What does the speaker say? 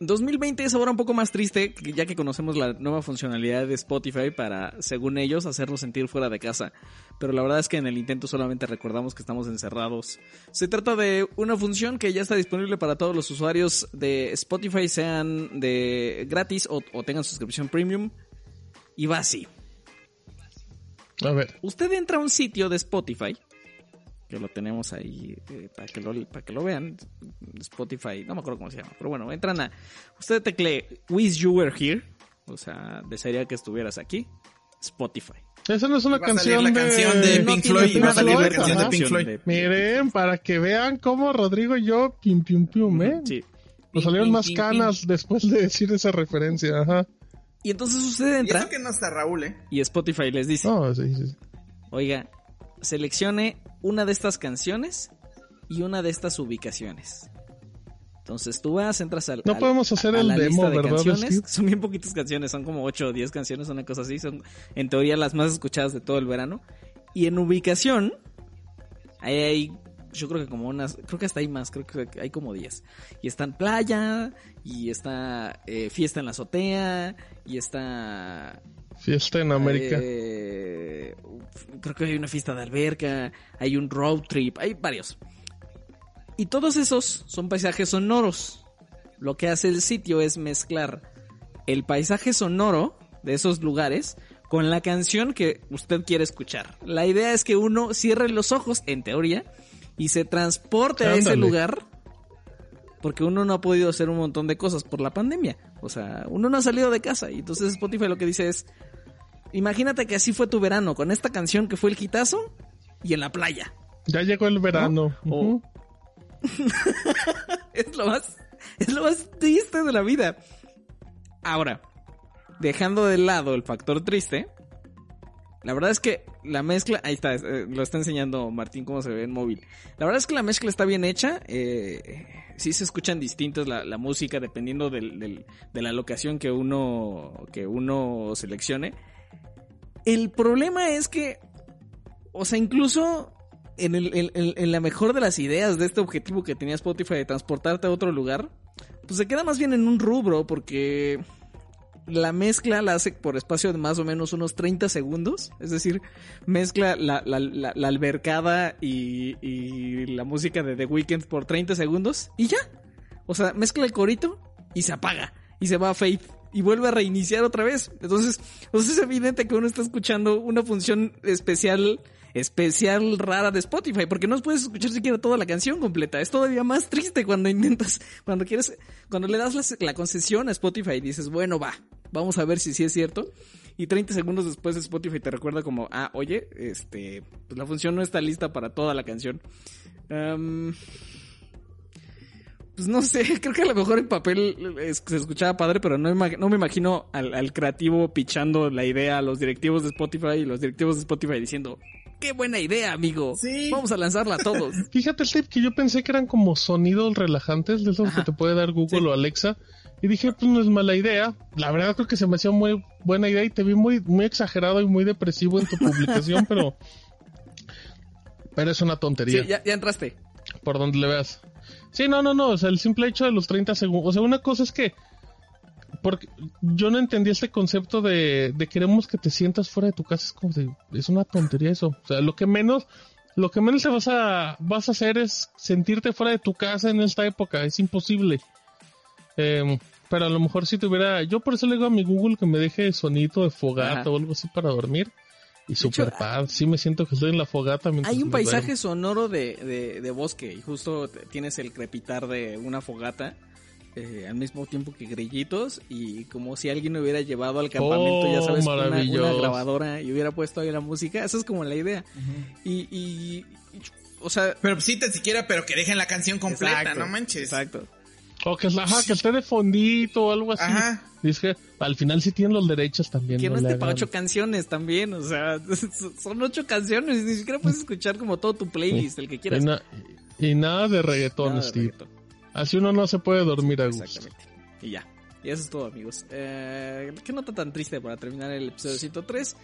2020 es ahora un poco más triste, ya que conocemos la nueva funcionalidad de Spotify para, según ellos, hacernos sentir fuera de casa. Pero la verdad es que en el intento solamente recordamos que estamos encerrados. Se trata de una función que ya está disponible para todos los usuarios de Spotify, sean de gratis o, o tengan suscripción premium. Y va así. A ver. Usted entra a un sitio de Spotify que lo tenemos ahí eh, para, que lo, para que lo vean. Spotify, no me acuerdo cómo se llama, pero bueno, entran a. Usted teclee Wish You Were Here, o sea, desearía que estuvieras aquí. Spotify. Esa no es una canción, la de... canción de Pink Floyd. Va a salir la canción de Pink Floyd. Miren, para que vean cómo Rodrigo y yo, pim, pim, pim, ¿eh? Sí. Nos salieron más canas después de decir esa referencia, ajá. Y entonces usted Y entra eso que no está Raúl, ¿eh? y Spotify les dice, sí, sí. oiga, seleccione una de estas canciones y una de estas ubicaciones. Entonces tú vas, entras al. No al- podemos hacer a el la demo, lista de ¿verdad, canciones. Son bien poquitas canciones, son como 8 o 10 canciones, una cosa así. Son en teoría las más escuchadas de todo el verano. Y en ubicación, ahí hay. Yo creo que como unas. Creo que hasta hay más, creo que hay como 10. Y están playa, y está eh, fiesta en la azotea, y está Fiesta en América. eh, creo que hay una fiesta de alberca, hay un road trip, hay varios. Y todos esos son paisajes sonoros. Lo que hace el sitio es mezclar el paisaje sonoro de esos lugares con la canción que usted quiere escuchar. La idea es que uno cierre los ojos, en teoría, y se transporte a ese lugar. Porque uno no ha podido hacer un montón de cosas por la pandemia. O sea, uno no ha salido de casa. Y entonces Spotify lo que dice es, imagínate que así fue tu verano, con esta canción que fue el hitazo y en la playa. Ya llegó el verano. Es lo más, es lo más triste de la vida. Ahora, dejando de lado el factor triste, la verdad es que la mezcla, ahí está, eh, lo está enseñando Martín cómo se ve en móvil. La verdad es que la mezcla está bien hecha, eh, sí se escuchan distintas la, música dependiendo de la locación que uno, que uno seleccione. El problema es que, o sea, incluso en, la mejor de las ideas de este objetivo que tenía Spotify de transportarte a otro lugar, pues se queda más bien en un rubro porque la mezcla la hace por espacio de más o menos unos 30 segundos. Es decir, mezcla la, la- la- la albercada y, y la música de The Weeknd por 30 segundos y ya. O sea, mezcla el corito y se apaga. Y se va a Faith. Y vuelve a reiniciar otra vez. Entonces, pues es evidente que uno está escuchando una función especial, especial rara de Spotify. Porque no puedes escuchar siquiera toda la canción completa. Es todavía más triste cuando intentas, cuando quieres, cuando le das la, concesión a Spotify y dices, bueno, va, vamos a ver si sí es cierto. Y 30 segundos después Spotify te recuerda como, ah, oye, este, pues la función no está lista para toda la canción. Pues no sé, creo que a lo mejor en papel se escuchaba padre, pero no, no me imagino al, al creativo pichando la idea a los directivos de Spotify y los directivos de Spotify diciendo, qué buena idea, amigo. Sí. Vamos a lanzarla a todos. Fíjate, Steve, que yo pensé que eran como sonidos relajantes de esos Ajá. que te puede dar Google Sí. o Alexa. Y dije, pues no es mala idea. La verdad creo que se me hacía muy buena idea y te vi muy, muy exagerado y muy depresivo en tu publicación, pero... Pero es una Sí, tontería. ya, ya entraste. por donde le veas. Sí, no, no, no, o sea, el simple hecho de los 30 segundos, o sea, una cosa es que porque yo no entendí este concepto de, de queremos que te sientas fuera de tu casa, es como de, es una tontería eso, o sea, lo que menos lo que menos te vas a vas a hacer es sentirte fuera de tu casa en esta época, es imposible. Em, pero a lo mejor si tuviera, yo por eso le digo a mi Google que me deje sonito de fogata Ajá. o algo así para dormir. Y super padre, sí me siento que estoy en la fogata. Hay un paisaje duermo. sonoro de, de, de bosque y justo tienes el crepitar de una fogata eh, al mismo tiempo que grillitos y como si alguien hubiera llevado al campamento, ya Oh, sabes, una, una grabadora y hubiera puesto ahí la música. Esa es como la idea. y, y, y- o sea, Pero sí, tan siquiera, pero que dejen la canción completa, exacto, no manches. Exacto. O que, ajá, que esté de fondito o algo así. Ajá. Dice, al final sí tienen los derechos también. Que no esté para ocho canciones también, o sea, son ocho canciones, ni siquiera puedes escuchar como todo tu playlist, el que y, quieras. na- y nada de reggaetón, Nada de Steve. reggaetón. Así uno no se puede dormir a gusto. Exactamente. Y ya. Y eso es todo, amigos. Eh, ¿Qué nota tan triste para terminar el episodio 103?